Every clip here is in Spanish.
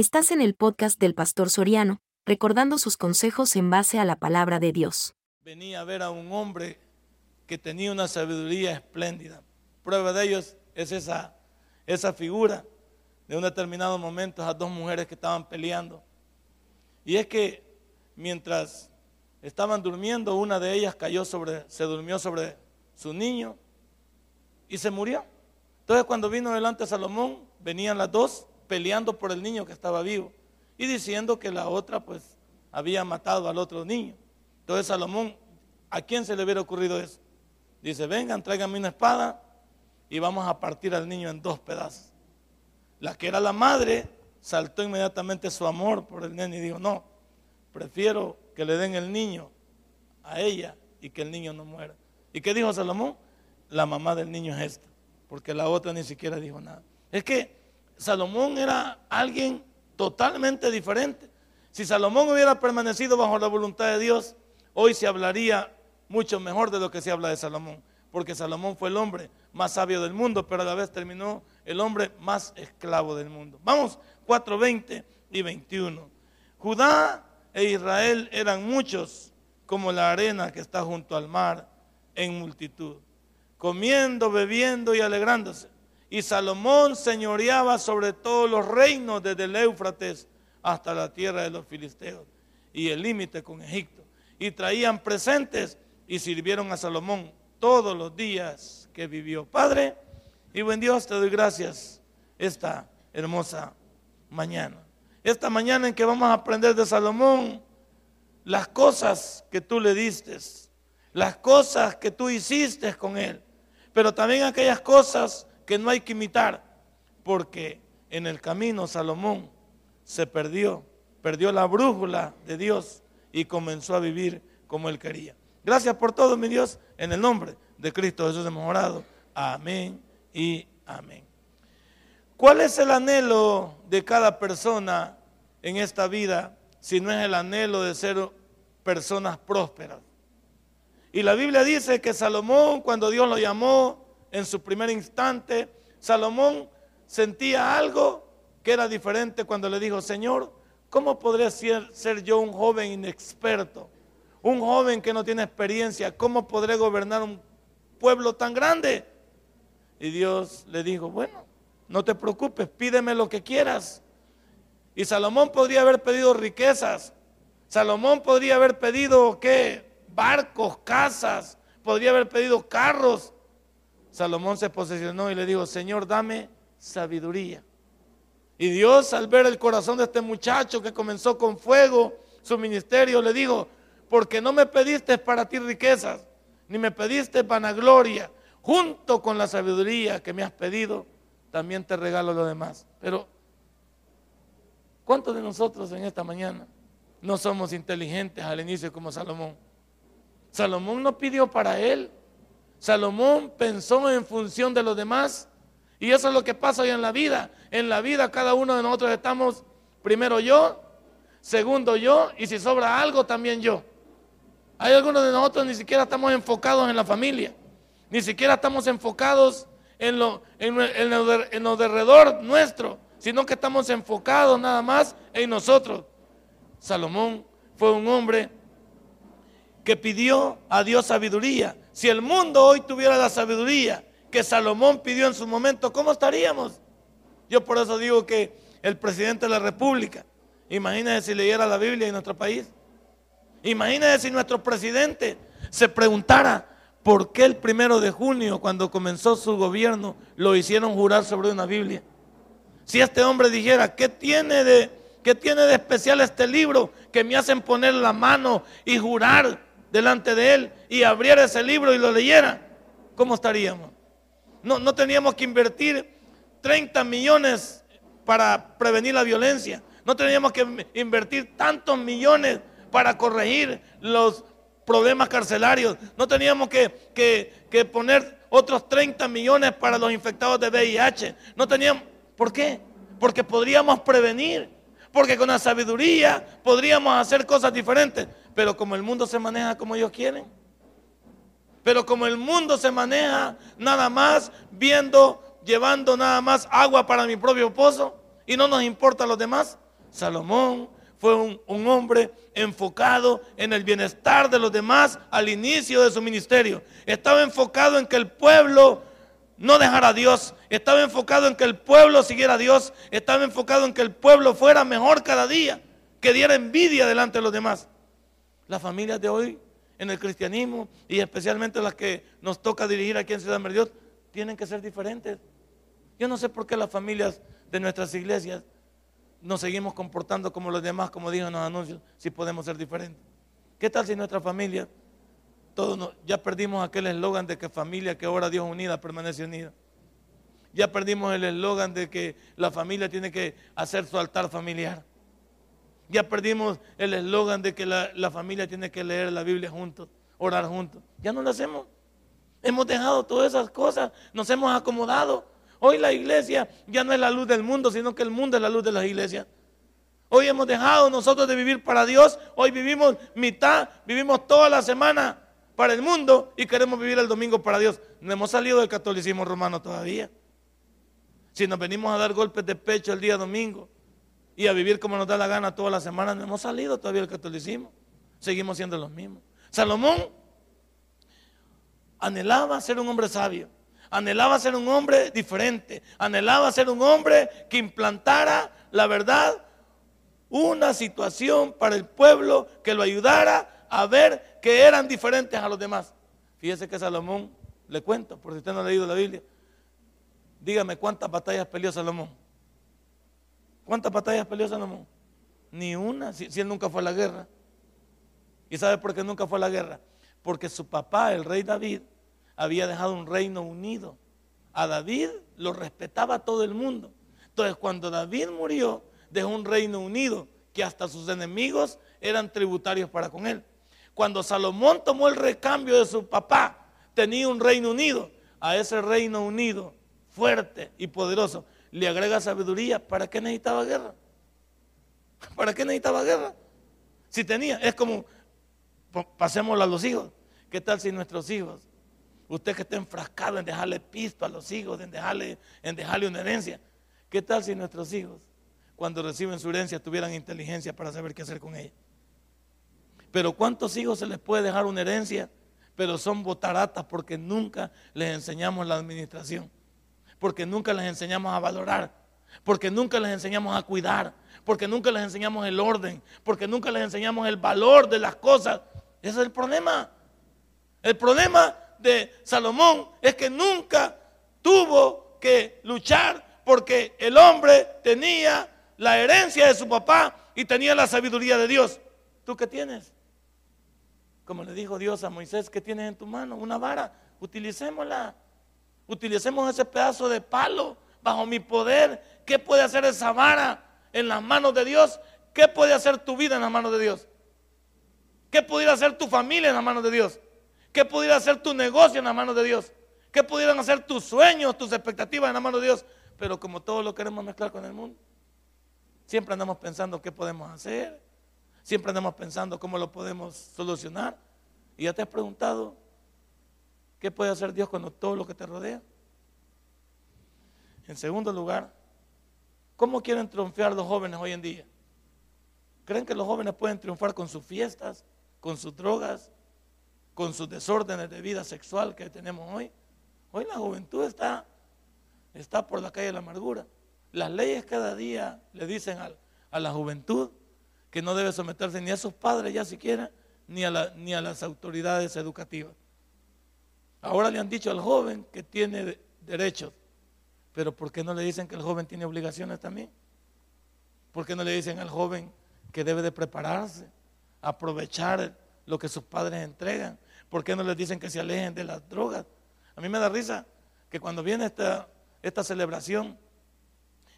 Estás en el podcast del Pastor Soriano, recordando sus consejos en base a la palabra de Dios. Venía a ver a un hombre que tenía una sabiduría espléndida. Prueba de ellos es esa, esa figura de un determinado momento, esas dos mujeres que estaban peleando. Y es que mientras estaban durmiendo, una de ellas cayó sobre, se durmió sobre su niño y se murió. Entonces cuando vino delante Salomón, venían las dos peleando por el niño que estaba vivo y diciendo que la otra pues había matado al otro niño. Entonces Salomón, ¿a quién se le hubiera ocurrido eso? Dice, vengan, tráiganme una espada y vamos a partir al niño en dos pedazos. La que era la madre saltó inmediatamente su amor por el niño y dijo, no, prefiero que le den el niño a ella y que el niño no muera. ¿Y qué dijo Salomón? La mamá del niño es esta porque la otra ni siquiera dijo nada. Es que Salomón era alguien totalmente diferente. Si Salomón hubiera permanecido bajo la voluntad de Dios, hoy se hablaría mucho mejor de lo que se habla de Salomón, porque Salomón fue el hombre más sabio del mundo, pero a la vez terminó el hombre más esclavo del mundo. Vamos, 4, 20 y 21. Judá e Israel eran muchos como la arena que está junto al mar en multitud comiendo, bebiendo y alegrándose. Y Salomón señoreaba sobre todos los reinos desde el Éufrates hasta la tierra de los filisteos y el límite con Egipto. Y traían presentes y sirvieron a Salomón todos los días que vivió. Padre, y buen Dios, te doy gracias esta hermosa mañana. Esta mañana en que vamos a aprender de Salomón las cosas que tú le diste, las cosas que tú hiciste con él pero también aquellas cosas que no hay que imitar, porque en el camino Salomón se perdió, perdió la brújula de Dios y comenzó a vivir como él quería. Gracias por todo, mi Dios, en el nombre de Cristo Jesús hemos orado. Amén y amén. ¿Cuál es el anhelo de cada persona en esta vida si no es el anhelo de ser personas prósperas? Y la Biblia dice que Salomón, cuando Dios lo llamó en su primer instante, Salomón sentía algo que era diferente cuando le dijo, Señor, ¿cómo podré ser, yo un joven inexperto? Un joven que no tiene experiencia, ¿cómo podré gobernar un pueblo tan grande? Y Dios le dijo, bueno, no te preocupes, pídeme lo que quieras. Y Salomón podría haber pedido riquezas. Salomón podría haber pedido, ¿qué? barcos, casas, podría haber pedido carros. Salomón se posicionó y le dijo, Señor, dame sabiduría. Y Dios al ver el corazón de este muchacho que comenzó con fuego su ministerio, le dijo, porque no me pediste para ti riquezas, ni me pediste vanagloria, junto con la sabiduría que me has pedido, también te regalo lo demás. Pero, ¿cuántos de nosotros en esta mañana no somos inteligentes al inicio como Salomón? Salomón no pidió para él. Salomón pensó en función de los demás. Y eso es lo que pasa hoy en la vida. En la vida cada uno de nosotros estamos primero yo, segundo yo, y si sobra algo también yo. Hay algunos de nosotros ni siquiera estamos enfocados en la familia, ni siquiera estamos enfocados en lo, en, en lo nuestro, sino que estamos enfocados nada más en nosotros. Salomón fue un hombre que pidió a Dios sabiduría. Si el mundo hoy tuviera la sabiduría que Salomón pidió en su momento, ¿cómo estaríamos? Yo por eso digo que el presidente de la República, imagínese si leyera la Biblia en nuestro país. Imagínese si nuestro presidente se preguntara por qué el primero de junio, cuando comenzó su gobierno, lo hicieron jurar sobre una Biblia. Si este hombre dijera, ¿qué tiene de, qué tiene de especial este libro que me hacen poner la mano y jurar delante de él y abriera ese libro y lo leyera, ¿cómo estaríamos? No, no teníamos que invertir 30 millones para prevenir la violencia. No teníamos que invertir tantos millones para corregir los problemas carcelarios. No teníamos que, que, poner otros 30 millones para los infectados de VIH. No teníamos. ¿Por qué? Porque podríamos prevenir. Porque con la sabiduría podríamos hacer cosas diferentes. Pero como el mundo se maneja como ellos quieren, pero como el mundo se maneja nada más viendo, llevando nada más agua para mi propio pozo y no nos importa a los demás, Salomón fue un, un, hombre enfocado en el bienestar de los demás al inicio de su ministerio. Estaba enfocado en que el pueblo no dejara a Dios. Estaba enfocado en que el pueblo siguiera a Dios. Estaba enfocado en que el pueblo fuera mejor cada día. Que diera envidia delante de los demás. Las familias de hoy en el cristianismo y especialmente las que nos toca dirigir aquí en Ciudad Dios tienen que ser diferentes. Yo no sé por qué las familias de nuestras iglesias nos seguimos comportando como los demás, como dijo en los anuncios, si podemos ser diferentes. ¿Qué tal si nuestra familia, todos ya perdimos aquel eslogan de que familia que ora Dios unida permanece unida? Ya perdimos el eslogan de que la familia tiene que hacer su altar familiar. Ya perdimos el eslogan de que la, familia tiene que leer la Biblia juntos, orar juntos. Ya no lo hacemos. Hemos dejado todas esas cosas, nos hemos acomodado. Hoy la iglesia ya no es la luz del mundo, sino que el mundo es la luz de las iglesias. Hoy hemos dejado nosotros de vivir para Dios. Hoy vivimos mitad, vivimos toda la semana para el mundo y queremos vivir el domingo para Dios. No hemos salido del catolicismo romano todavía. Si nos venimos a dar golpes de pecho el día domingo y a vivir como nos da la gana toda la semana, no hemos salido todavía del catolicismo. Seguimos siendo los mismos. Salomón anhelaba ser un hombre sabio anhelaba ser un hombre diferente, anhelaba ser un hombre que implantara la verdad, una situación para el pueblo que lo ayudara a ver que eran diferentes a los demás. Fíjese que Salomón, le cuento, por si usted no ha leído la Biblia, dígame cuántas batallas peleó Salomón. ¿Cuántas batallas peleó Salomón? Ni una, si, él nunca fue a la guerra. ¿Y sabe por qué nunca fue a la guerra? Porque su papá, el rey David, había dejado un reino unido. A David lo respetaba todo el mundo. Entonces cuando David murió, dejó un reino unido que hasta sus enemigos eran tributarios para con él. Cuando Salomón tomó el recambio de su papá, tenía un reino unido. A ese reino unido, fuerte y poderoso, le agrega sabiduría. ¿Para qué necesitaba guerra? ¿Para qué necesitaba guerra? Si tenía, es como, pasémoslo a los hijos. ¿Qué tal si nuestros hijos Usted que está enfrascado en dejarle pisto a los hijos, en dejarle, en dejarle una herencia. ¿Qué tal si nuestros hijos, cuando reciben su herencia, tuvieran inteligencia para saber qué hacer con ella? Pero ¿cuántos hijos se les puede dejar una herencia? Pero son botaratas porque nunca les enseñamos la administración. Porque nunca les enseñamos a valorar. Porque nunca les enseñamos a cuidar. Porque nunca les enseñamos el orden. Porque nunca les enseñamos el valor de las cosas. Ese es el problema. El problema de Salomón es que nunca tuvo que luchar porque el hombre tenía la herencia de su papá y tenía la sabiduría de Dios. ¿Tú qué tienes? Como le dijo Dios a Moisés, ¿qué tienes en tu mano? Una vara, utilicémosla. Utilicemos ese pedazo de palo bajo mi poder. ¿Qué puede hacer esa vara en las manos de Dios? ¿Qué puede hacer tu vida en las manos de Dios? ¿Qué pudiera hacer tu familia en las manos de Dios? ¿Qué pudiera hacer tu negocio en la mano de Dios? ¿Qué pudieran hacer tus sueños, tus expectativas en la mano de Dios? Pero como todo lo queremos mezclar con el mundo, siempre andamos pensando qué podemos hacer, siempre andamos pensando cómo lo podemos solucionar. Y ya te has preguntado, ¿qué puede hacer Dios con todo lo que te rodea? En segundo lugar, ¿cómo quieren triunfar los jóvenes hoy en día? ¿Creen que los jóvenes pueden triunfar con sus fiestas, con sus drogas, con sus desórdenes de vida sexual que tenemos hoy. Hoy la juventud está, está por la calle de la amargura. Las leyes cada día le dicen a, la juventud que no debe someterse ni a sus padres ya siquiera, ni a, ni a las autoridades educativas. Ahora le han dicho al joven que tiene derechos, pero ¿por qué no le dicen que el joven tiene obligaciones también? ¿Por qué no le dicen al joven que debe de prepararse, aprovechar lo que sus padres entregan? ¿Por qué no les dicen que se alejen de las drogas? A mí me da risa que cuando viene esta, esta celebración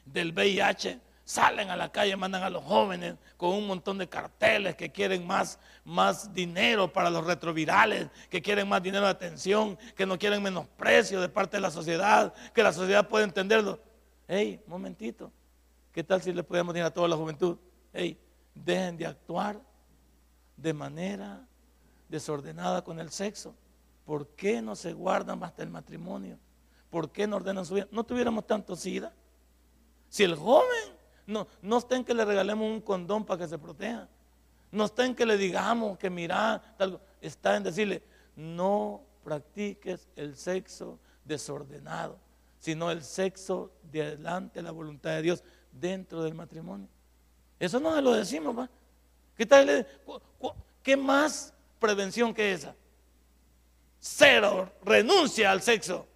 del VIH, salen a la calle, mandan a los jóvenes con un montón de carteles que quieren más, más dinero para los retrovirales, que quieren más dinero de atención, que no quieren menosprecio de parte de la sociedad, que la sociedad puede entenderlo. Hey, momentito, ¿qué tal si le podemos decir a toda la juventud? Hey, dejen de actuar de manera desordenada con el sexo? ¿Por qué no se guardan hasta el matrimonio? ¿Por qué no ordenan su vida? No tuviéramos tanto SIDA. Si el joven No, no está en que le regalemos un condón para que se proteja. No está en que le digamos que mira, está en decirle, no practiques el sexo desordenado, sino el sexo de la voluntad de Dios dentro del matrimonio. Eso no se lo decimos. ¿Qué tal? ¿Qué más prevención que esa? Cero, renuncia al sexo,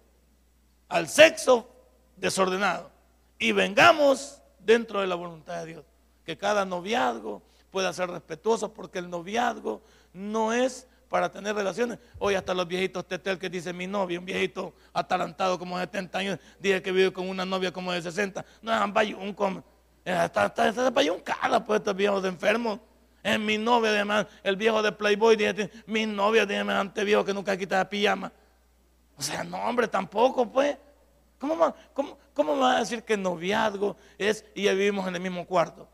al sexo desordenado. Y vengamos dentro de la voluntad de Dios. Que cada noviazgo, pueda ser respetuoso, porque el noviazgo no es para tener relaciones. Hoy hasta los viejitos tetel que dice mi novia, un viejito atalantado como de 70 años, dice que vive con una novia como de 60. No es un como, está, un cara pues estos viejos enfermos. Es mi novia, además, el viejo de Playboy, dice, mi novia, dígame, ante viejo que nunca quita la pijama. O sea, no, hombre, tampoco, pues. ¿Cómo, me va a decir que noviazgo es y ya vivimos en el mismo cuarto?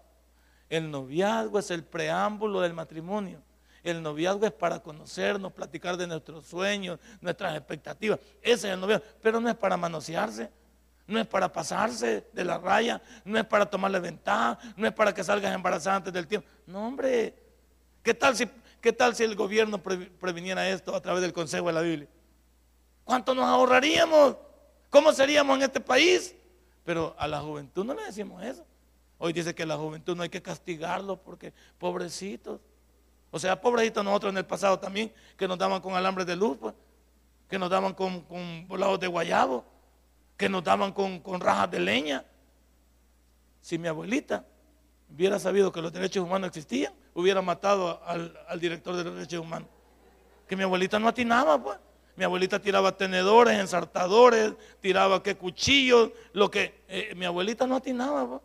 El noviazgo es el preámbulo del matrimonio. El noviazgo es para conocernos, platicar de nuestros sueños, nuestras expectativas. Ese es el noviazgo. Pero no es para manosearse, no es para pasarse de la raya, no es para tomarle ventaja, no es para que salgas embarazada antes del tiempo. No, hombre. ¿Qué tal si, qué tal si el gobierno previniera esto a través del consejo de la Biblia? ¿Cuánto nos ahorraríamos? ¿Cómo seríamos en este país? Pero a la juventud no le decimos eso. Hoy dice que la juventud no hay que castigarlo porque pobrecitos. O sea, pobrecitos nosotros en el pasado también, que nos daban con alambres de luz, pues, que nos daban con, con volados de guayabo, que nos daban con, rajas de leña. Si mi abuelita hubiera sabido que los derechos humanos existían, hubiera matado al, director de los derechos humanos. Que mi abuelita no atinaba, pues. Mi abuelita tiraba tenedores, ensartadores, tiraba que cuchillos, lo que eh, mi abuelita no atinaba.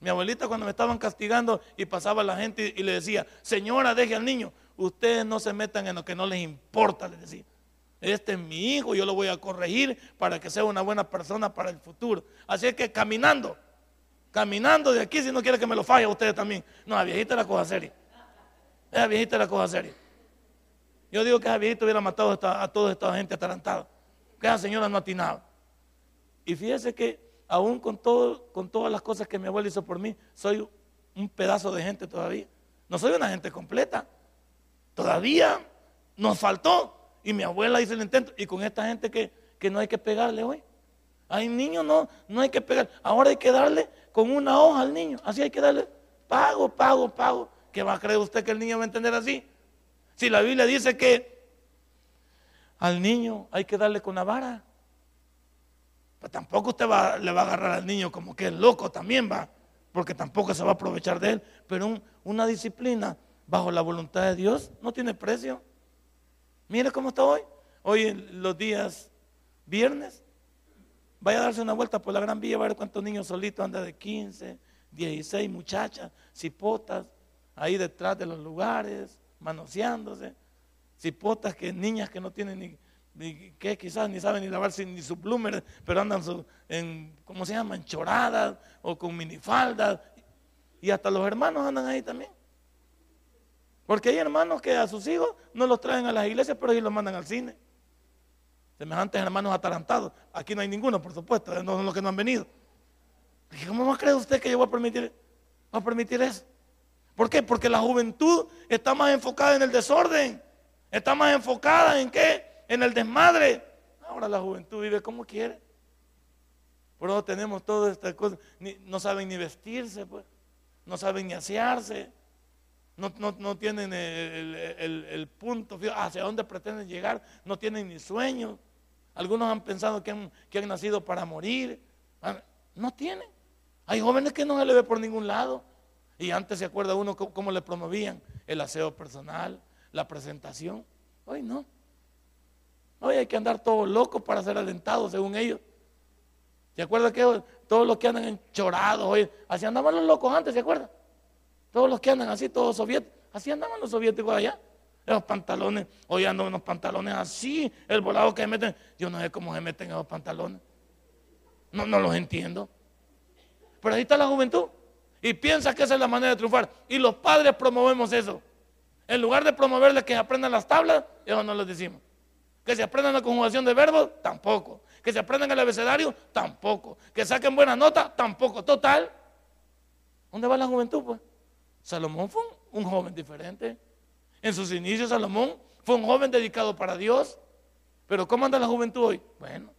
Mi abuelita cuando me estaban castigando y pasaba la gente y le decía, señora, deje al niño, ustedes no se metan en lo que no les importa, le decía. Este es mi hijo, yo lo voy a corregir para que sea una buena persona para el futuro. Así es que caminando, caminando de aquí, si no quiere que me lo falle a ustedes también. No, la viejita la cosa seria. Esa viejita la cosa seria. Yo digo que esa viejita hubiera matado a toda esta gente atarantada. Que esa señora no atinaba. Y fíjese que aún con, todas las cosas que mi abuela hizo por mí, soy un pedazo de gente todavía. No soy una gente completa. Todavía nos faltó. Y mi abuela hizo el intento. Y con esta gente que, que no hay que pegarle hoy. Hay niños, no, no hay que pegar. Ahora hay que darle con una hoja al niño. Así hay que darle pago, pago, pago. ¿Qué va a creer usted que el niño va a entender así? Si la Biblia dice que al niño hay que darle con la vara. Pues tampoco usted va, le va a agarrar al niño como que es loco también va, porque tampoco se va a aprovechar de él. Pero una disciplina bajo la voluntad de Dios no tiene precio. Mire cómo está hoy. Hoy en los días viernes, vaya a darse una vuelta por la Gran Vía, va a ver cuántos niños solitos andan de 15, 16 muchachas, cipotas, ahí detrás de los lugares, manoseándose. Cipotas que niñas que no tienen ni, que quizás ni saben ni lavarse ni su plumer, pero andan en, ¿cómo se llama? choradas o con minifaldas. Y hasta los hermanos andan ahí también. Porque hay hermanos que a sus hijos no los traen a las iglesias, pero ellos los mandan al cine. Semejantes hermanos atarantados. Aquí no hay ninguno, por supuesto, no son los que no han venido. ¿Cómo va a creer usted que yo voy a permitir, voy a permitir eso? ¿Por qué? Porque la juventud está más enfocada en el desorden. Está más enfocada en qué? en el desmadre. Ahora la juventud vive como quiere. Por eso tenemos todas estas cosas. no saben ni vestirse, pues. No saben ni asearse. No, tienen el, punto hacia dónde pretenden llegar. No tienen ni sueños. Algunos han pensado que han, que han nacido para morir. Ah, no tienen. Hay jóvenes que no se le ve por ningún lado. Y antes se acuerda uno cómo le promovían el aseo personal, la presentación. Hoy no. Hoy hay que andar todos locos para ser alentados, según ellos. ¿Se acuerda que todos los que andan enchorados, hoy, así andaban los locos antes, ¿se acuerda? Todos los que andan así, todos soviéticos, así andaban los soviéticos allá. Esos pantalones, hoy andan unos pantalones así, el volado que meten, yo no sé cómo se meten esos pantalones. No, no los entiendo. Pero ahí está la juventud. Y piensa que esa es la manera de triunfar. Y los padres promovemos eso. En lugar de promoverles que aprendan las tablas, eso no les decimos. Que se aprendan la conjugación de verbos, tampoco. Que se aprendan el abecedario, tampoco. Que saquen buena nota, tampoco. Total, ¿Dónde va la juventud? Pues Salomón fue un, un joven diferente. En sus inicios Salomón fue un joven dedicado para Dios. Pero ¿cómo anda la juventud hoy? Bueno,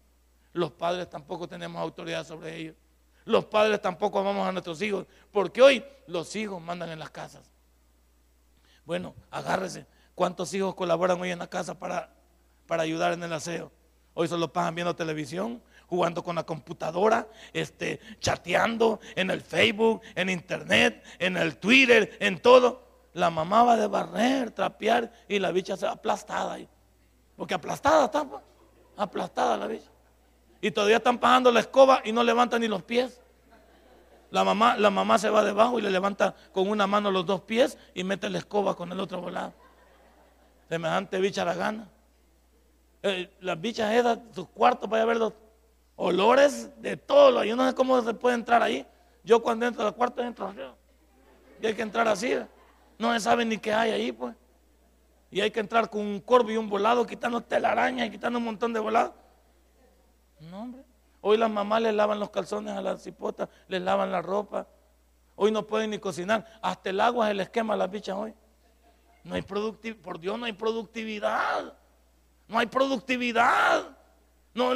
los padres tampoco tenemos autoridad sobre ellos. Los padres tampoco amamos a nuestros hijos, porque hoy los hijos mandan en las casas. Bueno, agárrese. ¿Cuántos hijos colaboran hoy en la casa para, para ayudar en el aseo? Hoy solo pasan viendo televisión, jugando con la computadora, este, chateando en el Facebook, en internet, en el Twitter, en todo. La mamá va de barrer, trapear y la bicha se va aplastada ahí. Porque aplastada está, pues. aplastada la bicha. Y todavía están pagando la escoba y no levantan ni los pies. La mamá, la mamá se va debajo y le levanta con una mano los dos pies y mete la escoba con el otro volado. Semejante bicha la gana. Eh, las bichas esas, sus cuartos, vaya a ver los olores de todo. Yo no sé cómo se puede entrar ahí. Yo cuando entro al cuarto entro así. Y hay que entrar así. No se sabe ni qué hay ahí, pues. Y hay que entrar con un corvo y un volado, quitando telarañas y quitando un montón de volados. No, hombre. Hoy las mamás les lavan los calzones a las cipotas, les lavan la ropa. Hoy no pueden ni cocinar. Hasta el agua se les quema a las bichas hoy. No hay productividad. Por Dios, no hay productividad. No hay productividad. No,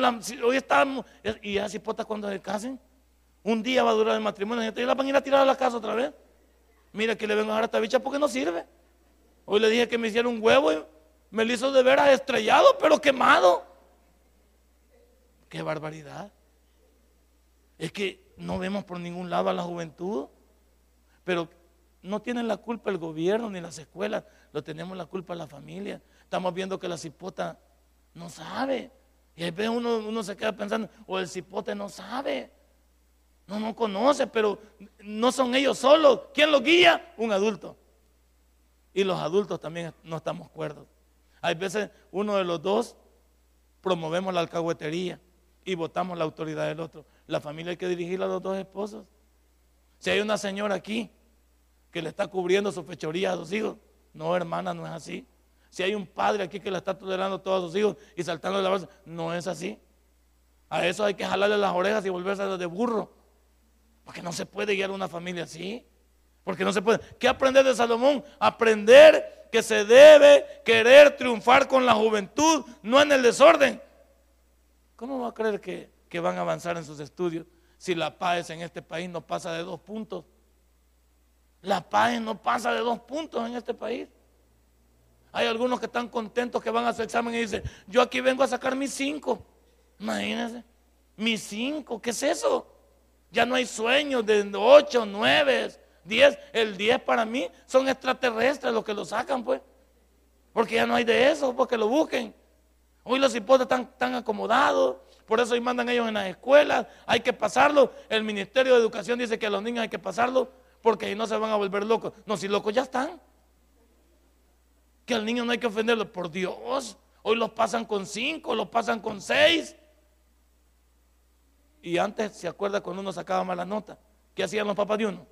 hoy estamos. Y las cipotas cuando se casen, un día va a durar el matrimonio. Y la van a ir a tirar a la casa otra vez. Mira que le vengo a dar a esta bicha porque no sirve. Hoy le dije que me hiciera un huevo y me lo hizo de veras estrellado, pero quemado. Qué barbaridad. Es que no vemos por ningún lado a la juventud, pero no tienen la culpa el gobierno ni las escuelas, lo tenemos la culpa la familia. Estamos viendo que la cipota no sabe. Y ahí uno, uno se queda pensando, o el cipote no sabe. No, no conoce, pero no son ellos solos. ¿Quién los guía? Un adulto. Y los adultos también no estamos cuerdos. Hay veces uno de los dos promovemos la alcahuetería y votamos la autoridad del otro. La familia hay que dirigirla a los dos esposos. Si hay una señora aquí que le está cubriendo su fechoría a sus hijos, no, hermana, no es así. Si hay un padre aquí que le está tolerando a todos sus hijos y saltando de la base, no es así. A eso hay que jalarle las orejas y volverse de burro. Porque no se puede guiar una familia así. Porque no se puede. ¿Qué aprender de Salomón? Aprender que se debe querer triunfar con la juventud, no en el desorden. ¿Cómo va a creer que, van a avanzar en sus estudios si la paz en este país no pasa de dos puntos? La paz no pasa de dos puntos en este país. Hay algunos que están contentos que van a su examen y dicen, yo aquí vengo a sacar mis cinco. Imagínense, mis cinco, ¿qué es eso? Ya no hay sueños de ocho, nueve, diez. El diez para mí son extraterrestres los que lo sacan, pues. Porque ya no hay de eso, porque lo busquen. Hoy los hipótesis están, acomodados, por eso hoy mandan ellos en las escuelas, hay que pasarlo. El Ministerio de Educación dice que a los niños hay que pasarlo porque no se van a volver locos. No, si locos ya están. Que al niño no hay que ofenderlo, por Dios. Hoy los pasan con cinco, los pasan con seis. Y antes, ¿se acuerda cuando uno sacaba mala nota? ¿Qué hacían los papás de uno?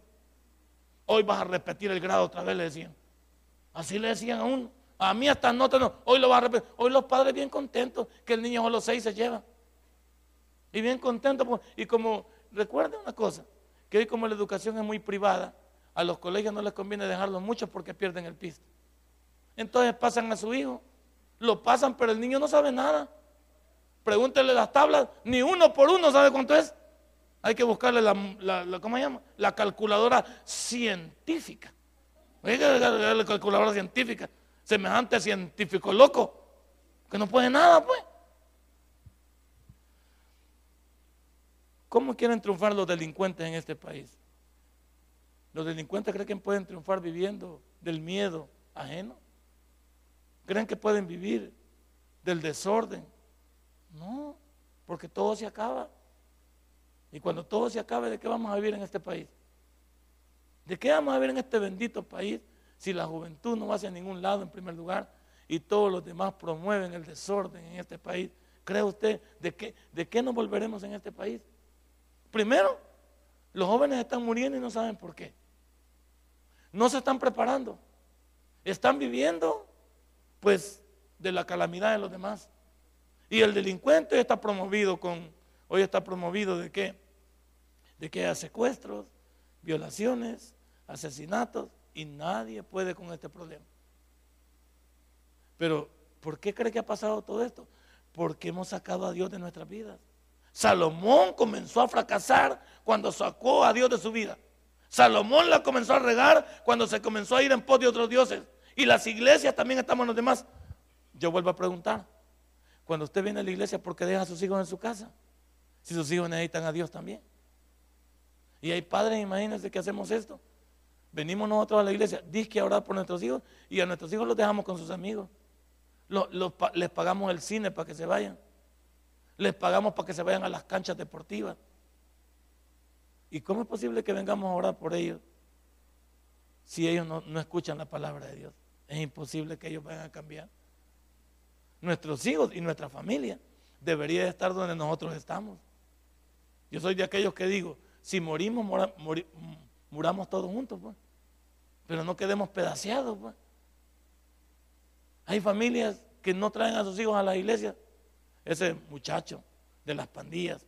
Hoy vas a repetir el grado otra vez, le decían. Así le decían a uno. A mí hasta notas no. Hoy lo va a repetir. Hoy los padres bien contentos que el niño a los seis se lleva. Y bien contentos. Y como, recuerden una cosa, que hoy como la educación es muy privada, a los colegios no les conviene dejarlo mucho porque pierden el piso. Entonces pasan a su hijo. Lo pasan, pero el niño no sabe nada. Pregúntele las tablas, ni uno por uno sabe cuánto es. Hay que buscarle la, ¿cómo se llama? La calculadora científica. La calculadora científica semejante científico loco, que no puede nada, pues. ¿Cómo quieren triunfar los delincuentes en este país? Los delincuentes creen que pueden triunfar viviendo del miedo ajeno. ¿Creen que pueden vivir del desorden? No, porque todo se acaba. Y cuando todo se acabe, ¿de qué vamos a vivir en este país? ¿De qué vamos a vivir en este bendito país si la juventud no va hacia ningún lado en primer lugar y todos los demás promueven el desorden en este país, ¿cree usted de qué, de nos volveremos en este país? Primero, los jóvenes están muriendo y no saben por qué. No se están preparando. Están viviendo, pues, de la calamidad de los demás. Y el delincuente está promovido con, hoy está promovido de qué? De que haya secuestros, violaciones, asesinatos, y nadie puede con este problema. Pero, ¿por qué cree que ha pasado todo esto? Porque hemos sacado a Dios de nuestras vidas. Salomón comenzó a fracasar cuando sacó a Dios de su vida. Salomón la comenzó a regar cuando se comenzó a ir en pos de otros dioses. Y las iglesias también estamos los demás. Yo vuelvo a preguntar, cuando usted viene a la iglesia, ¿por qué deja a sus hijos en su casa? Si sus hijos necesitan a Dios también. Y hay padres, imagínense que hacemos esto. Venimos nosotros a la iglesia, dice que a orar por nuestros hijos y a nuestros hijos los dejamos con sus amigos. les pagamos el cine para que se vayan. Les pagamos para que se vayan a las canchas deportivas. ¿Y cómo es posible que vengamos a orar por ellos si ellos no, no escuchan la palabra de Dios? Es imposible que ellos vayan a cambiar. Nuestros hijos y nuestra familia debería estar donde nosotros estamos. Yo soy de aquellos que digo, si morimos, muramos todos juntos, pues. Pero no quedemos pedaceados, pues. Hay familias que no traen a sus hijos a la iglesia. Ese muchacho de las pandillas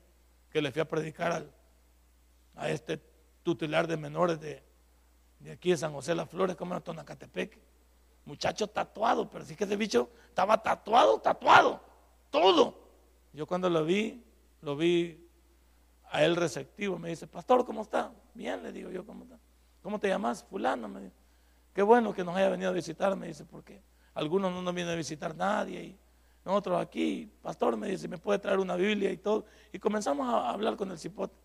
que le fui a predicar a este tutelar de menores de, aquí de San José Las Flores, como era Tonacatepec muchacho tatuado, pero sí que ese bicho estaba tatuado, tatuado, todo. Yo cuando lo vi, lo vi a él receptivo, me dice, pastor, ¿cómo está? Bien, le digo yo, ¿cómo está? ¿Cómo te llamas? Fulano, me dice. Qué bueno que nos haya venido a visitar, me dice, porque algunos no nos vienen a visitar nadie y nosotros aquí, pastor, me dice, me puede traer una Biblia y todo. Y comenzamos a hablar con el cipote.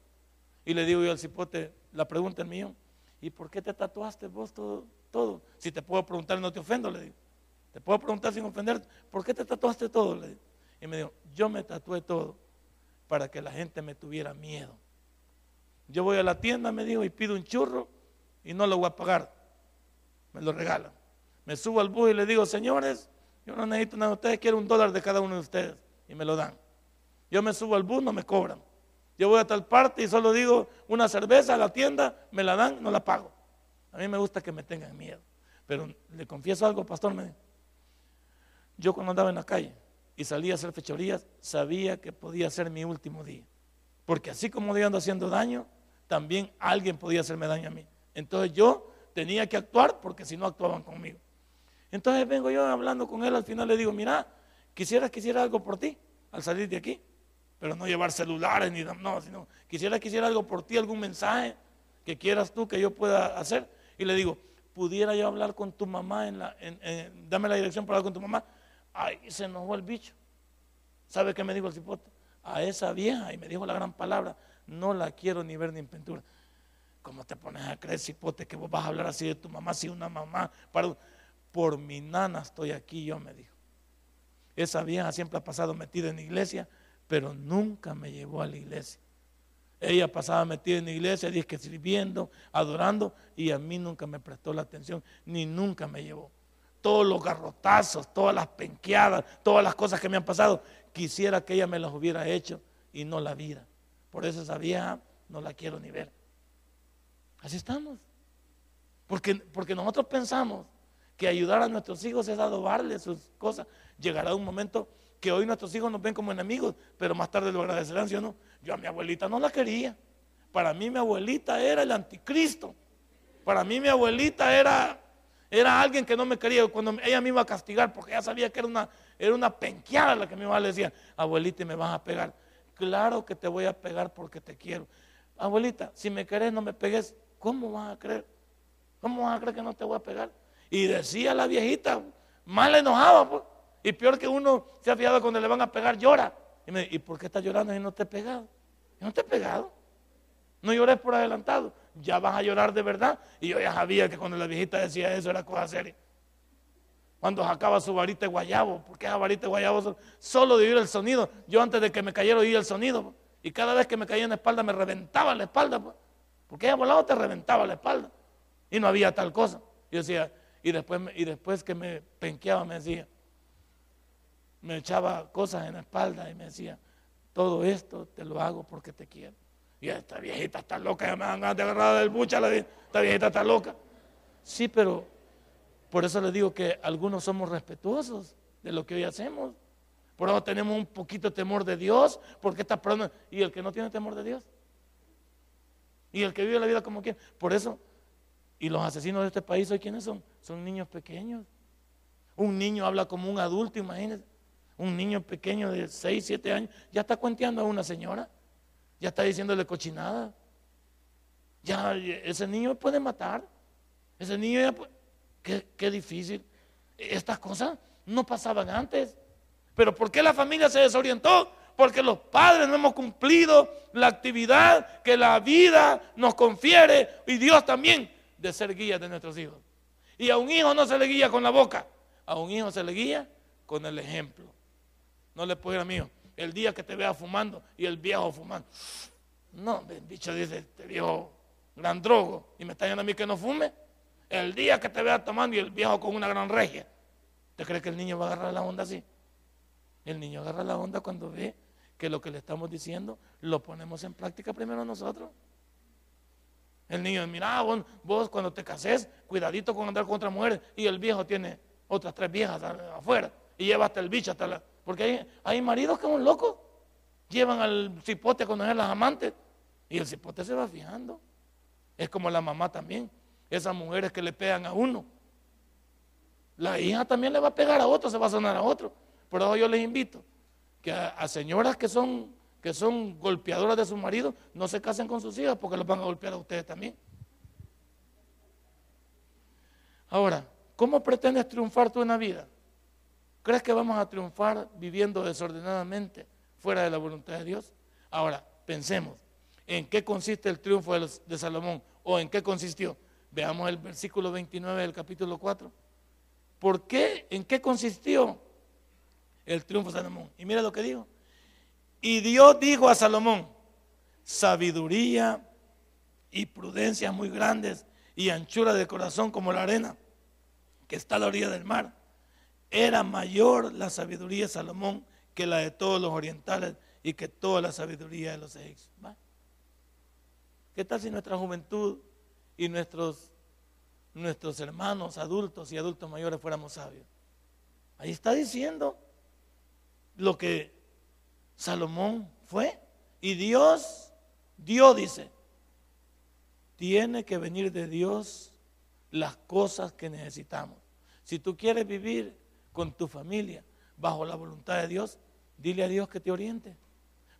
Y le digo yo al cipote, la pregunta es mío, ¿y por qué te tatuaste vos todo? todo. Si te puedo preguntar, no te ofendo, le digo. Te puedo preguntar sin ofender, ¿por qué te tatuaste todo? Le digo. Y me dijo, yo me tatué todo para que la gente me tuviera miedo. Yo voy a la tienda, me dijo, y pido un churro y no lo voy a pagar. Me lo regalan. Me subo al bus y le digo, señores, yo no necesito nada, ustedes quieren un dólar de cada uno de ustedes y me lo dan. Yo me subo al bus, no me cobran. Yo voy a tal parte y solo digo una cerveza a la tienda, me la dan, no la pago. A mí me gusta que me tengan miedo. Pero le confieso algo, pastor. Me, yo cuando andaba en la calle y salía a hacer fechorías, sabía que podía ser mi último día. Porque así como yo ando haciendo daño, también alguien podía hacerme daño a mí. Entonces yo tenía que actuar porque si no actuaban conmigo. Entonces vengo yo hablando con él, al final le digo, mira, quisiera que hiciera algo por ti al salir de aquí, pero no llevar celulares ni no, sino quisiera que hiciera algo por ti, algún mensaje que quieras tú que yo pueda hacer y le digo, pudiera yo hablar con tu mamá, en la, dame la dirección para hablar con tu mamá. Ay, se enojó el bicho. ¿Sabe qué me dijo el cipote? A esa vieja, y me dijo la gran palabra, no la quiero ni ver ni en pintura. ¿Cómo te pones a creer, cipote, que vos vas a hablar así de tu mamá, si una mamá, para... por mi nana estoy aquí, yo me dijo. Esa vieja siempre ha pasado metida en la iglesia, pero nunca me llevó a la iglesia. Ella pasaba metida en la iglesia, dice que sirviendo, adorando, y a mí nunca me prestó la atención, ni nunca me llevó. Todos los garrotazos, todas las penqueadas, todas las cosas que me han pasado, quisiera que ella me las hubiera hecho y no la viera. Por eso esa vieja no la quiero ni ver. Así estamos. Porque, porque nosotros pensamos que ayudar a nuestros hijos es adobarles sus cosas. Llegará un momento que hoy nuestros hijos nos ven como enemigos, pero más tarde lo agradecerán, ¿sí o no? Yo a mi abuelita no la quería. Para mí mi abuelita era el anticristo. Para mí mi abuelita era, era alguien que no me quería. Cuando ella me iba a castigar, porque ella sabía que era una, era una penqueada la que mi mamá le decía, abuelita, me vas a pegar. Claro que te voy a pegar porque te quiero. Abuelita, si me querés, no me pegues. ¿Cómo vas a creer? ¿Cómo vas a creer que no te voy a pegar? Y decía la viejita, mal enojaba, pues. Y peor que uno se ha fijado cuando le van a pegar, llora. Y, me, ¿y por qué estás llorando y no te he pegado? Yo no te he pegado. No llores por adelantado. Ya vas a llorar de verdad. Y yo ya sabía que cuando la viejita decía eso era cosa seria. Cuando sacaba su varita de guayabo, porque esa varita de guayabo solo de oír el sonido. Yo antes de que me cayera oía el sonido. Y cada vez que me caía en la espalda me reventaba la espalda. Porque ella volado te reventaba la espalda. Y no había tal cosa. Y decía, y después, y después que me penqueaba me decía, me echaba cosas en la espalda y me decía, todo esto te lo hago porque te quiero. Y esta viejita está loca, ya me dan ganas de agarrar del bucha, esta viejita está loca. Sí, pero por eso le digo que algunos somos respetuosos de lo que hoy hacemos. Por eso tenemos un poquito de temor de Dios, porque está pronto. ¿Y el que no tiene temor de Dios? Y el que vive la vida como quiere. Por eso, y los asesinos de este país hoy, ¿quiénes son? Son niños pequeños. Un niño habla como un adulto, imagínense. Un niño pequeño de 6, 7 años ya está cuenteando a una señora. Ya está diciéndole cochinada. Ya ese niño puede matar. Ese niño ya puede... Qué, qué difícil. Estas cosas no pasaban antes. Pero ¿por qué la familia se desorientó? Porque los padres no hemos cumplido la actividad que la vida nos confiere y Dios también de ser guía de nuestros hijos. Y a un hijo no se le guía con la boca, a un hijo se le guía con el ejemplo. No le puedo ir a mí, el día que te vea fumando y el viejo fumando. No, dicho dice este viejo gran drogo y me está diciendo a mí que no fume. El día que te vea tomando y el viejo con una gran regia. ¿Te crees que el niño va a agarrar la onda así? El niño agarra la onda cuando ve que lo que le estamos diciendo lo ponemos en práctica primero nosotros. El niño, mira, vos, cuando te cases, cuidadito con andar con otra mujer y el viejo tiene otras tres viejas afuera y lleva hasta el bicho, hasta la... Porque hay, hay maridos que son locos, llevan al cipote a conocer las amantes y el cipote se va fijando. Es como la mamá también, esas mujeres que le pegan a uno. La hija también le va a pegar a otro, se va a sonar a otro. Por eso yo les invito que a, señoras que son, que son golpeadoras de su marido no se casen con sus hijas porque los van a golpear a ustedes también. Ahora, ¿cómo pretendes triunfar tú en la vida? ¿Crees que vamos a triunfar viviendo desordenadamente fuera de la voluntad de Dios? Ahora, pensemos, ¿en qué consiste el triunfo de, de Salomón? ¿O en qué consistió? Veamos el versículo 29 del capítulo 4. ¿Por qué? ¿En qué consistió el triunfo de Salomón. Y mira lo que dijo. Y Dios dijo a Salomón, sabiduría y prudencia muy grandes y anchura de corazón como la arena que está a la orilla del mar. Era mayor la sabiduría de Salomón que la de todos los orientales y que toda la sabiduría de los egipcios. ¿Qué tal si nuestra juventud y nuestros, nuestros hermanos adultos y adultos mayores fuéramos sabios? Ahí está diciendo lo que Salomón fue. Y Dios, Dios dice, tiene que venir de Dios las cosas que necesitamos. Si tú quieres vivir con tu familia bajo la voluntad de Dios, dile a Dios que te oriente.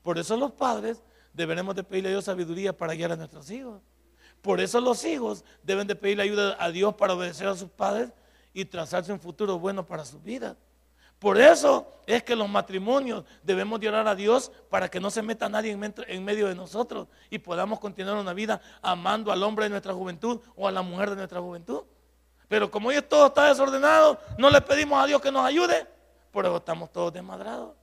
Por eso los padres deberemos de pedirle a Dios sabiduría para guiar a nuestros hijos. Por eso los hijos deben de pedirle ayuda a Dios para obedecer a sus padres y trazarse un futuro bueno para sus vidas. Por eso es que los matrimonios debemos de orar a Dios para que no se meta nadie en medio de nosotros y podamos continuar una vida amando al hombre de nuestra juventud o a la mujer de nuestra juventud. Pero como hoy todo está desordenado, no le pedimos a Dios que nos ayude, por eso estamos todos desmadrados.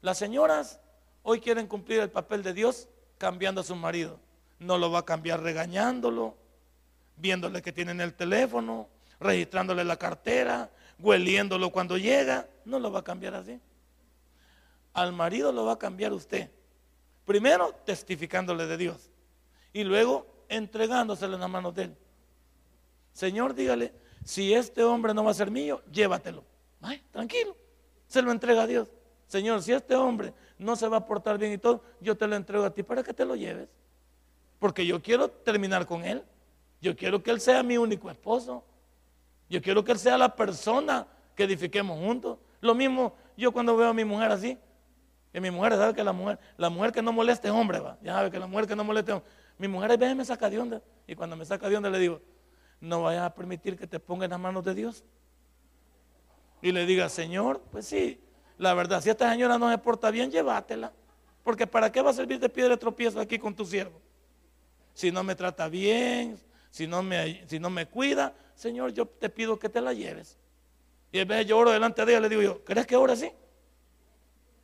Las señoras hoy quieren cumplir el papel de Dios cambiando a su marido. No lo va a cambiar regañándolo, viéndole que tiene en el teléfono, registrándole la cartera, hueliéndolo cuando llega, no lo va a cambiar así. Al marido lo va a cambiar usted. Primero testificándole de Dios y luego entregándoselo en las manos de él. Señor, dígale, si este hombre no va a ser mío, llévatelo. Tranquilo, se lo entrega a Dios. Señor, si este hombre no se va a portar bien y todo, yo te lo entrego a ti para que te lo lleves. Porque yo quiero terminar con él. Yo quiero que él sea mi único esposo. Yo quiero que Él sea la persona que edifiquemos juntos. Lo mismo yo cuando veo a mi mujer así, que mi mujer sabe que la mujer, la mujer que no moleste hombre, va, ya sabe que la mujer que no moleste hombre. Mi mujer a veces me saca de onda. Y cuando me saca de onda le digo, no vayas a permitir que te ponga en las manos de Dios. Y le diga, Señor, pues sí, la verdad, si esta señora no se porta bien, llévatela. Porque ¿para qué va a servir de piedra de tropiezo aquí con tu siervo? Si no me trata bien, si no me, si no me cuida, Señor, yo te pido que te la lleves. Y vez de yo oro delante de ella, le digo yo, ¿crees que ora así?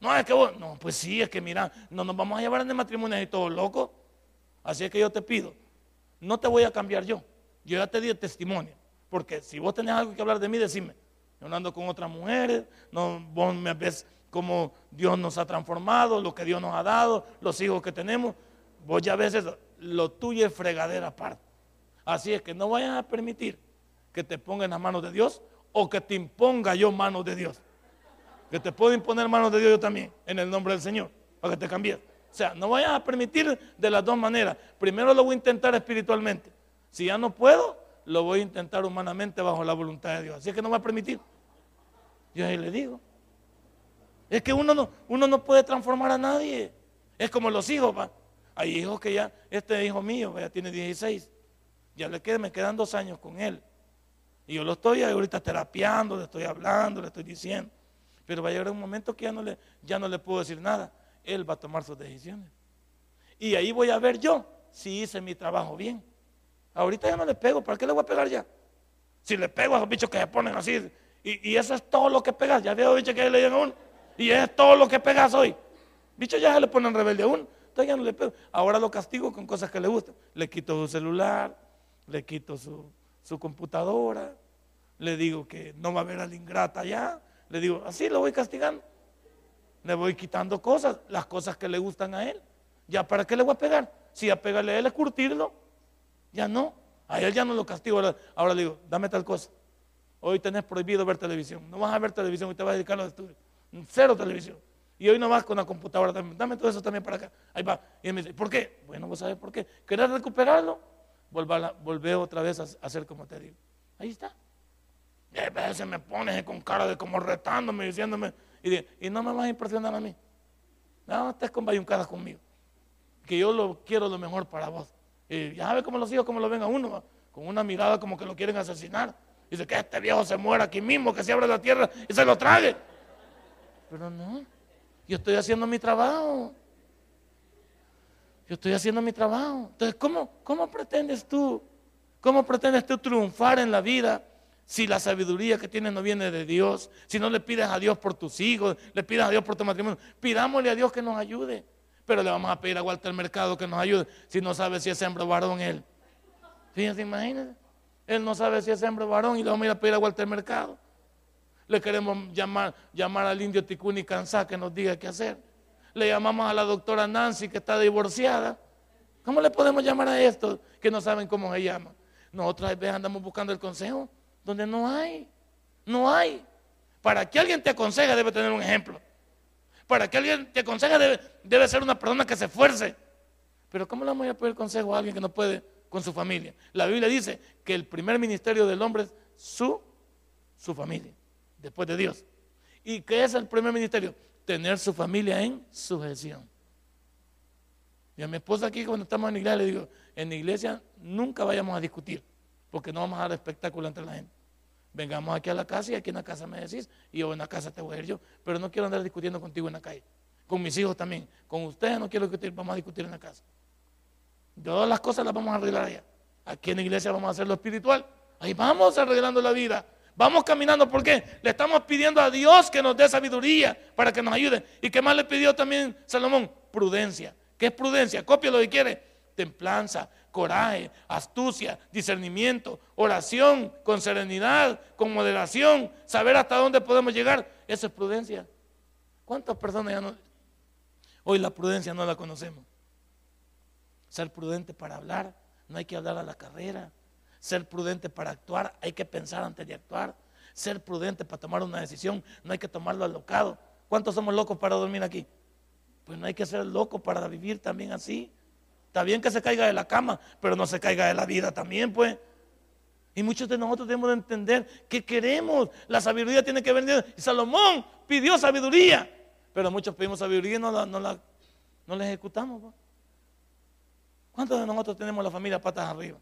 No, es que vos, no, pues sí, es que mira, no nos vamos a llevar en el matrimonio y todo loco. Así es que yo te pido, no te voy a cambiar yo. Yo ya te di el testimonio. Porque si vos tenés algo que hablar de mí, decime. Yo ando con otras mujeres, no, vos me ves cómo Dios nos ha transformado, lo que Dios nos ha dado, los hijos que tenemos. Vos ya ves eso, lo tuyo es fregadera aparte. Así es que no vayas a permitir que te ponga en las manos de Dios o que te imponga yo manos de Dios. Que te puedo imponer manos de Dios yo también, en el nombre del Señor, para que te cambies. O sea, no vayas a permitir de las dos maneras. Primero lo voy a intentar espiritualmente. Si ya no puedo, lo voy a intentar humanamente bajo la voluntad de Dios. Así que no va a permitir. Yo ahí le digo. Es que uno no, uno no puede transformar a nadie. Es como los hijos, va. Hay hijos que ya, este hijo mío, ya tiene 16. Ya le quedan, me quedan dos años con él. Y yo lo estoy ahorita terapiando, le estoy hablando, le estoy diciendo. Pero va a llegar un momento que ya no le, ya no le puedo decir nada. Él va a tomar sus decisiones. Y ahí voy a ver yo si hice mi trabajo bien. Ahorita ya no le pego, ¿para qué le voy a pegar ya? Si le pego a esos bichos que se ponen así, y, eso es todo lo que pegas. Ya veo bichos que le digan a uno, y es todo lo que pegas hoy. Bichos ya se le ponen rebelde a uno, entonces ya no le pego. Ahora lo castigo con cosas que le gustan. Le quito su celular, le quito su, su computadora, le digo que no va a ver al ingrata ya, le digo, así lo voy castigando. Le voy quitando cosas, las cosas que le gustan a él. ¿Ya para qué le voy a pegar? Si a pegarle a él es curtirlo, ya no. A él ya no lo castigo. Ahora, le digo, dame tal cosa. Hoy tenés prohibido ver televisión. No vas a ver televisión y te vas a dedicar a los estudios. Cero televisión. Y hoy no vas con la computadora también. Dame todo eso también para acá. Ahí va. Y él me dice, ¿por qué? Bueno, vos sabés por qué. ¿Querés recuperarlo? Volver otra vez a hacer como te digo. Ahí está. Y a veces me pones con cara de como retándome, diciéndome, y, no me vas a impresionar a mí. No, estés con bayuncadas conmigo. Que yo lo quiero lo mejor para vos. Y ya sabes cómo los hijos, cómo lo ven a uno, con una mirada como que lo quieren asesinar. Dice que este viejo se muera aquí mismo, que se abra la tierra y se lo trague. Pero no, yo estoy haciendo mi trabajo. Yo estoy haciendo mi trabajo. Entonces, ¿cómo, cómo pretendes tú? ¿Cómo pretendes tú triunfar en la vida? Si la sabiduría que tienes no viene de Dios, si no le pides a Dios por tus hijos, le pides a Dios por tu matrimonio, pidámosle a Dios que nos ayude. Pero le vamos a pedir a Walter Mercado que nos ayude si no sabe si es hembra o varón él. Fíjense, imagínense. Él no sabe si es hembra varón y le vamos a ir a pedir a Walter Mercado. Le queremos llamar, llamar al indio Ticuni Cansá que nos diga qué hacer. Le llamamos a la doctora Nancy que está divorciada. ¿Cómo le podemos llamar a esto que no saben cómo se llama? Nosotros a veces andamos buscando el consejo donde no hay. No hay. Para que alguien te aconseje debe tener un ejemplo. Para que alguien te aconseje debe, ser una persona que se esfuerce. Pero ¿cómo le vamos a pedir consejo a alguien que no puede con su familia? La Biblia dice que el primer ministerio del hombre es su, su familia, después de Dios. ¿Y qué es el primer ministerio? Tener su familia en sujeción. Y a mi esposa aquí cuando estamos en la iglesia le digo, en la iglesia nunca vayamos a discutir, porque no vamos a dar espectáculo entre la gente. Vengamos aquí a la casa y aquí en la casa me decís y yo en la casa te voy a ir yo. Pero no quiero andar discutiendo contigo en la calle. Con mis hijos también. Con ustedes no quiero discutir, vamos a discutir en la casa. Todas las cosas las vamos a arreglar allá. Aquí en la iglesia vamos a hacer lo espiritual. Ahí vamos arreglando la vida. Vamos caminando. ¿Por qué? Le estamos pidiendo a Dios que nos dé sabiduría para que nos ayude. ¿Y qué más le pidió también Salomón? Prudencia. ¿Qué es prudencia? Copia lo que quiere templanza, coraje, astucia, discernimiento, oración con serenidad, con moderación, saber hasta dónde podemos llegar. Eso es prudencia. ¿Cuántas personas ya no... Hoy la prudencia no la conocemos. Ser prudente para hablar, no hay que hablar a la carrera. Ser prudente para actuar, hay que pensar antes de actuar. Ser prudente para tomar una decisión, no hay que tomarlo alocado. ¿Cuántos somos locos para dormir aquí? Pues no hay que ser loco para vivir también así. Está bien que se caiga de la cama, pero no se caiga de la vida también, pues. Y muchos de nosotros debemos de entender que queremos. La sabiduría tiene que venir. Y Salomón pidió sabiduría. Pero muchos pedimos sabiduría y no la, no la, no la ejecutamos. Pues. ¿Cuántos de nosotros tenemos la familia patas arriba?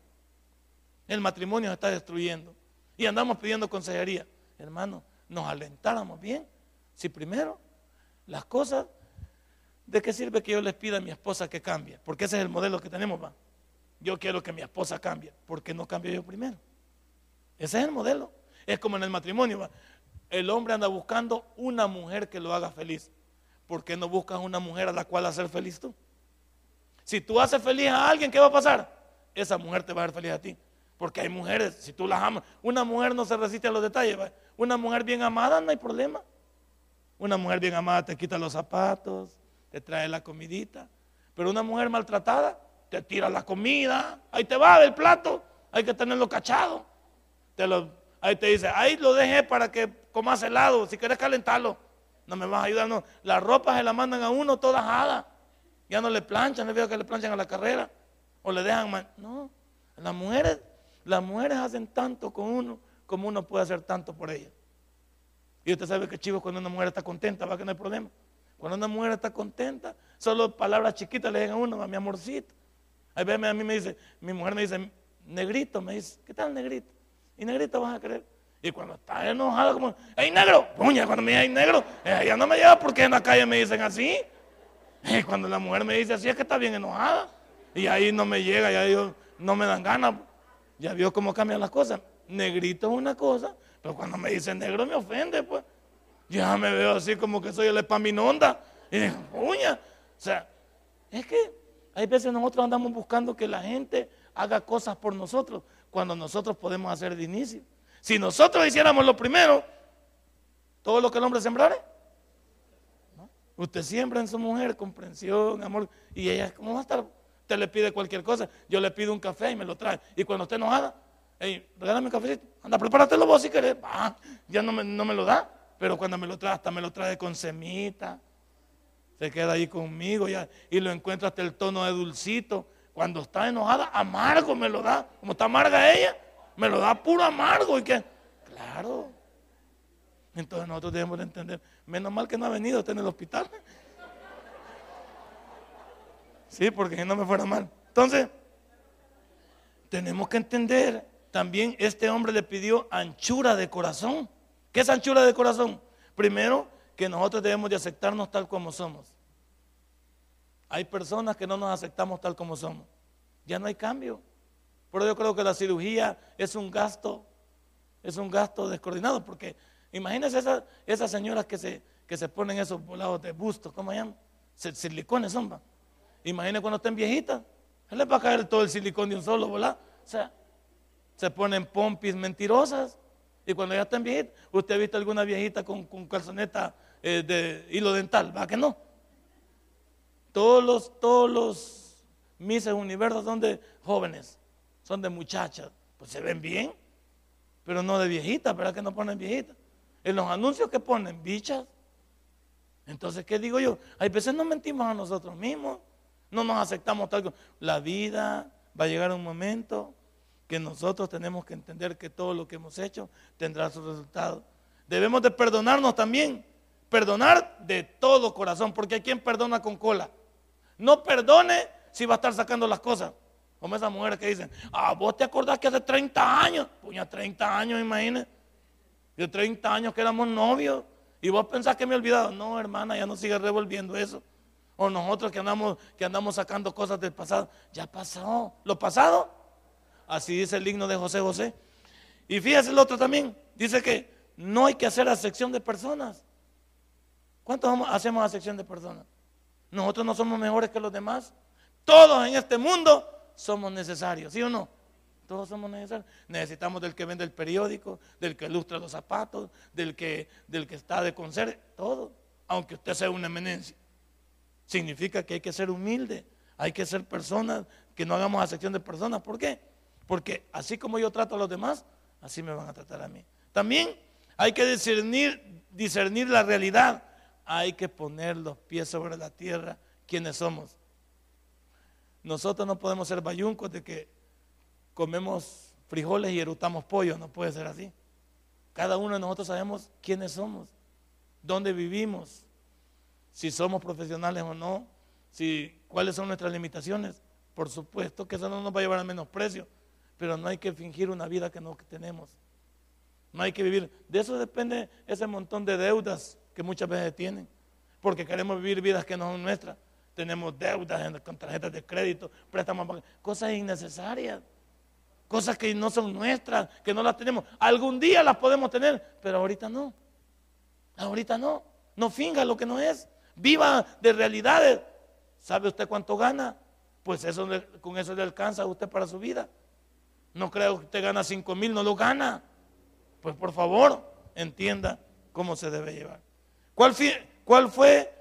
El matrimonio se está destruyendo. Y andamos pidiendo consejería. Hermano, nos alentáramos bien. Si primero las cosas ¿De qué sirve que yo les pida a mi esposa que cambie? Porque ese es el modelo que tenemos, va. Yo quiero que mi esposa cambie. ¿Por qué no cambio yo primero? Ese es el modelo. Es como en el matrimonio, va. El hombre anda buscando una mujer que lo haga feliz. ¿Por qué no buscas una mujer a la cual hacer feliz tú? Si tú haces feliz a alguien, ¿qué va a pasar? Esa mujer te va a hacer feliz a ti. Porque hay mujeres, si tú las amas, una mujer no se resiste a los detalles. Una mujer bien amada no hay problema. Una mujer bien amada te quita los zapatos, te trae la comidita. Pero una mujer maltratada te tira la comida, ahí te va del plato, hay que tenerlo cachado. Te lo, ahí te dice, ahí lo dejé para que comas helado, si quieres calentarlo. No me vas a ayudar, no. Las ropas se la mandan a uno toda jada. Ya no le planchan, le veo que le planchan a la carrera o le dejan mal. No, las mujeres, las mujeres hacen tanto con uno como uno puede hacer tanto por ellas. Y usted sabe que chivo cuando una mujer está contenta, va que no hay problema. Cuando una mujer está contenta, solo palabras chiquitas le digan a uno, a mi amorcito. A veces a mí me dice, mi mujer me dice, negrito, me dice, ¿qué tal negrito? Y negrito vas a querer. Y cuando está enojado, como, ¡ay negro! Puña, cuando me dice, ¡ay negro! Ella no me lleva porque en la calle me dicen así. Cuando la mujer me dice así, es que está bien enojada. Y ahí no me llega, ya yo no me dan ganas. Ya vio cómo cambian las cosas. Negrito es una cosa, pero cuando me dice negro me ofende, pues. Ya me veo así como que soy el epaminonda. Y digo, puña. O sea, es que hay veces nosotros andamos buscando que la gente haga cosas por nosotros cuando nosotros podemos hacer de inicio. Si nosotros hiciéramos lo primero, todo lo que el hombre sembrare, usted siembra en su mujer comprensión, amor, y ella, ¿cómo va a estar? Le pide cualquier cosa, yo le pido un café y me lo trae. Y cuando esté enojada, hey, regálame un cafecito, anda, prepáratelo vos si querés. ya no me, no me lo da, pero cuando me lo trae, hasta me lo trae con semita. Se queda ahí conmigo ya, y lo encuentra hasta el tono de dulcito. Cuando está enojada, amargo me lo da. Como está amarga ella, me lo da puro amargo. ¿Y qué? Claro. Entonces nosotros debemos de entender. Menos mal que no ha venido a en el hospital. Sí, porque si no me fuera mal. Entonces, tenemos que entender. También este hombre le pidió anchura de corazón. ¿Qué es anchura de corazón? Primero, que nosotros debemos de aceptarnos tal como somos. Hay personas que no nos aceptamos tal como somos. Ya no hay cambio. Pero yo creo que la cirugía es un gasto, es un gasto descoordinado, porque imagínense esas, esas señoras que se, que se ponen esos volados de busto, ¿cómo se llaman? Silicones son, Imagínense cuando estén viejitas, se les va a caer todo el silicón de un solo, ¿verdad? O sea, se ponen pompis mentirosas. Y cuando ya estén viejitas, ¿usted ha visto alguna viejita con, calzoneta eh, de hilo dental? ¿Va que no? Todos los, todos los Mises Universos son de jóvenes, son de muchachas. Pues se ven bien, pero no de viejitas, ¿verdad que no ponen viejitas? En los anuncios que ponen, bichas. Entonces, ¿qué digo yo? Hay veces nos mentimos a nosotros mismos, no nos aceptamos tal como. La vida va a llegar un momento que nosotros tenemos que entender que todo lo que hemos hecho tendrá su resultado. Debemos de perdonarnos también, perdonar de todo corazón, porque hay quien perdona con cola. No perdone si va a estar sacando las cosas. Como esas mujeres que dicen, ah, vos te acordás que hace 30 años, puña, 30 años, imagínese. De 30 años que éramos novios. Y vos pensás que me he olvidado. No, hermana, ya no sigue revolviendo eso. O nosotros que andamos, que andamos sacando cosas del pasado. Ya pasó. Lo pasado. Así dice el himno de José José. Y fíjese el otro también. Dice que no hay que hacer acepción de personas. ¿Cuántos hacemos acepción de personas? Nosotros no somos mejores que los demás. Todos en este mundo somos necesarios, ¿sí o no? Todos somos necesarios. Necesitamos del que vende el periódico, del que ilustra los zapatos, del que, del que está de conserje, todo. Aunque usted sea una eminencia. Significa que hay que ser humilde, hay que ser personas, que no hagamos acepción de personas. ¿Por qué? Porque así como yo trato a los demás, así me van a tratar a mí. También hay que discernir, discernir la realidad hay que poner los pies sobre la tierra quienes somos. Nosotros no podemos ser bayuncos de que comemos frijoles y erutamos pollo, no puede ser así. Cada uno de nosotros sabemos quiénes somos, dónde vivimos, si somos profesionales o no, si, cuáles son nuestras limitaciones. Por supuesto que eso no nos va a llevar a menosprecio, pero no hay que fingir una vida que no tenemos. No hay que vivir. De eso depende ese montón de deudas que muchas veces tienen, porque queremos vivir vidas que no son nuestras. Tenemos deudas con tarjetas de crédito, préstamos, cosas innecesarias, cosas que no son nuestras, que no las tenemos. Algún día las podemos tener, pero ahorita no. Ahorita no. No finga lo que no es. Viva de realidades. ¿Sabe usted cuánto gana? Pues eso, con eso le alcanza a usted para su vida. No creo que usted gana 5 mil, no lo gana. Pues por favor, entienda cómo se debe llevar. ¿Cuál, ¿Cuál fue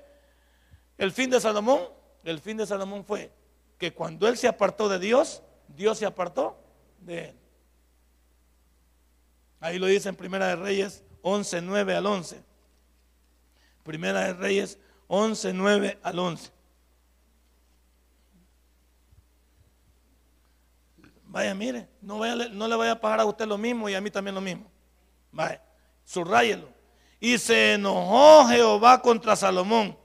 el fin de Salomón? El fin de Salomón fue que cuando él se apartó de Dios, Dios se apartó de él. Ahí lo dice en Primera de Reyes 11, 9 al 11. Primera de Reyes 11, 9 al 11. Vaya, mire, no, vaya, no le vaya a pagar a usted lo mismo y a mí también lo mismo. Vaya, subrayelo. Y se enojó Jehová contra Salomón,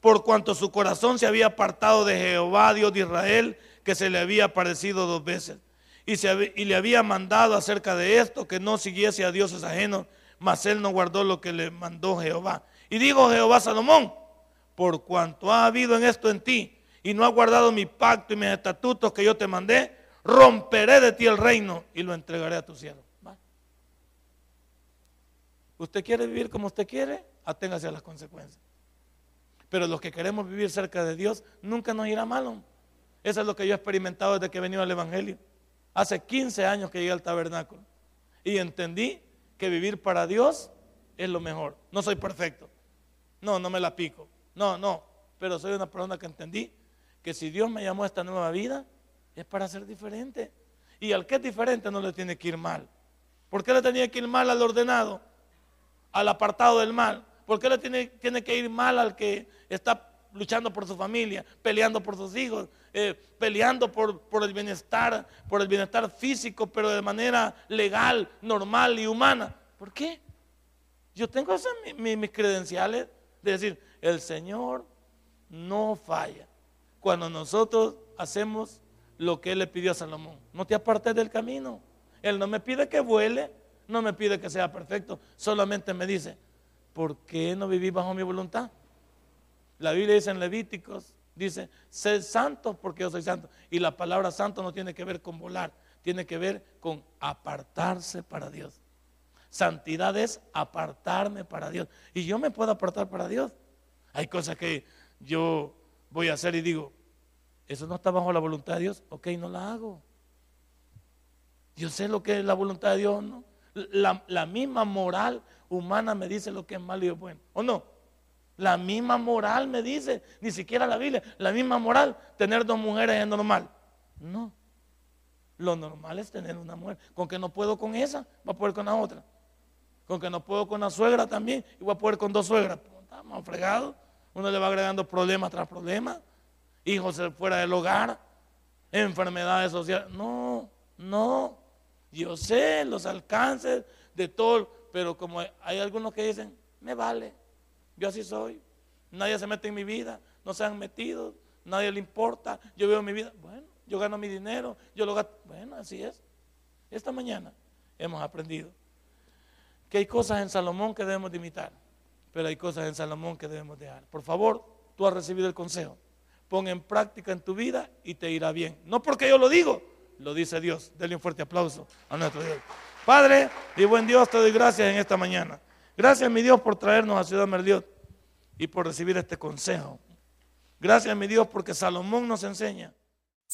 por cuanto su corazón se había apartado de Jehová, Dios de Israel, que se le había aparecido dos veces. Y, y le había mandado acerca de esto que no siguiese a dioses ajenos, mas él no guardó lo que le mandó Jehová. Y dijo Jehová a Salomón, por cuanto ha habido en esto en ti, y no ha guardado mi pacto y mis estatutos que yo te mandé, romperé de ti el reino y lo entregaré a tu siervo. ¿Usted quiere vivir como usted quiere? Aténgase a las consecuencias. Pero los que queremos vivir cerca de Dios, nunca nos irá mal. Eso es lo que yo he experimentado desde que he venido al Evangelio. Hace 15 años que llegué al tabernáculo. Y entendí que vivir para Dios es lo mejor. No soy perfecto. No, no me la pico. No, no. Pero soy una persona que entendí que si Dios me llamó a esta nueva vida, es para ser diferente. Y al que es diferente no le tiene que ir mal. ¿Por qué le tenía que ir mal al ordenado? Al apartado del mal. ¿Por qué le tiene, tiene que ir mal al que está luchando por su familia, peleando por sus hijos, eh, peleando por, por, el bienestar, por el bienestar físico, pero de manera legal, normal y humana? ¿Por qué? Yo tengo esas mis credenciales de decir, el Señor no falla. Cuando nosotros hacemos lo que él le pidió a Salomón. No te apartes del camino. Él no me pide que vuele, no me pide que sea perfecto, solamente me dice, ¿por qué no viví bajo mi voluntad? La Biblia dice en Levíticos, dice, sé santo porque yo soy santo. Y la palabra santo no tiene que ver con volar, tiene que ver con apartarse para Dios. Santidad es apartarme para Dios. Y yo me puedo apartar para Dios. Hay cosas que yo voy a hacer y digo, eso no está bajo la voluntad de Dios, ok, no la hago. Yo sé lo que es la voluntad de Dios, ¿no? La, misma moral humana me dice lo que es malo y bueno, ¿o no? La misma moral me dice, ni siquiera la Biblia, la misma moral, tener dos mujeres es normal. No, lo normal es tener una mujer. Con que no puedo con esa, va a poder con la otra. Con que no puedo con la suegra también, y voy a poder con dos suegras. Estamos fregados. Uno le va agregando problema tras problema hijos fuera del hogar, enfermedades sociales. No, no. Yo sé los alcances de todo, pero como hay algunos que dicen, me vale, yo así soy. Nadie se mete en mi vida, no se han metido, nadie le importa, yo veo mi vida. Bueno, yo gano mi dinero, yo lo gasto. Bueno, así es. Esta mañana hemos aprendido que hay cosas en Salomón que debemos de imitar, pero hay cosas en Salomón que debemos dejar. Por favor, tú has recibido el consejo pon en práctica en tu vida y te irá bien. No porque yo lo digo, lo dice Dios. Denle un fuerte aplauso a nuestro Dios. Padre y buen Dios, te doy gracias en esta mañana. Gracias, mi Dios, por traernos a Ciudad Merliot y por recibir este consejo. Gracias, mi Dios, porque Salomón nos enseña.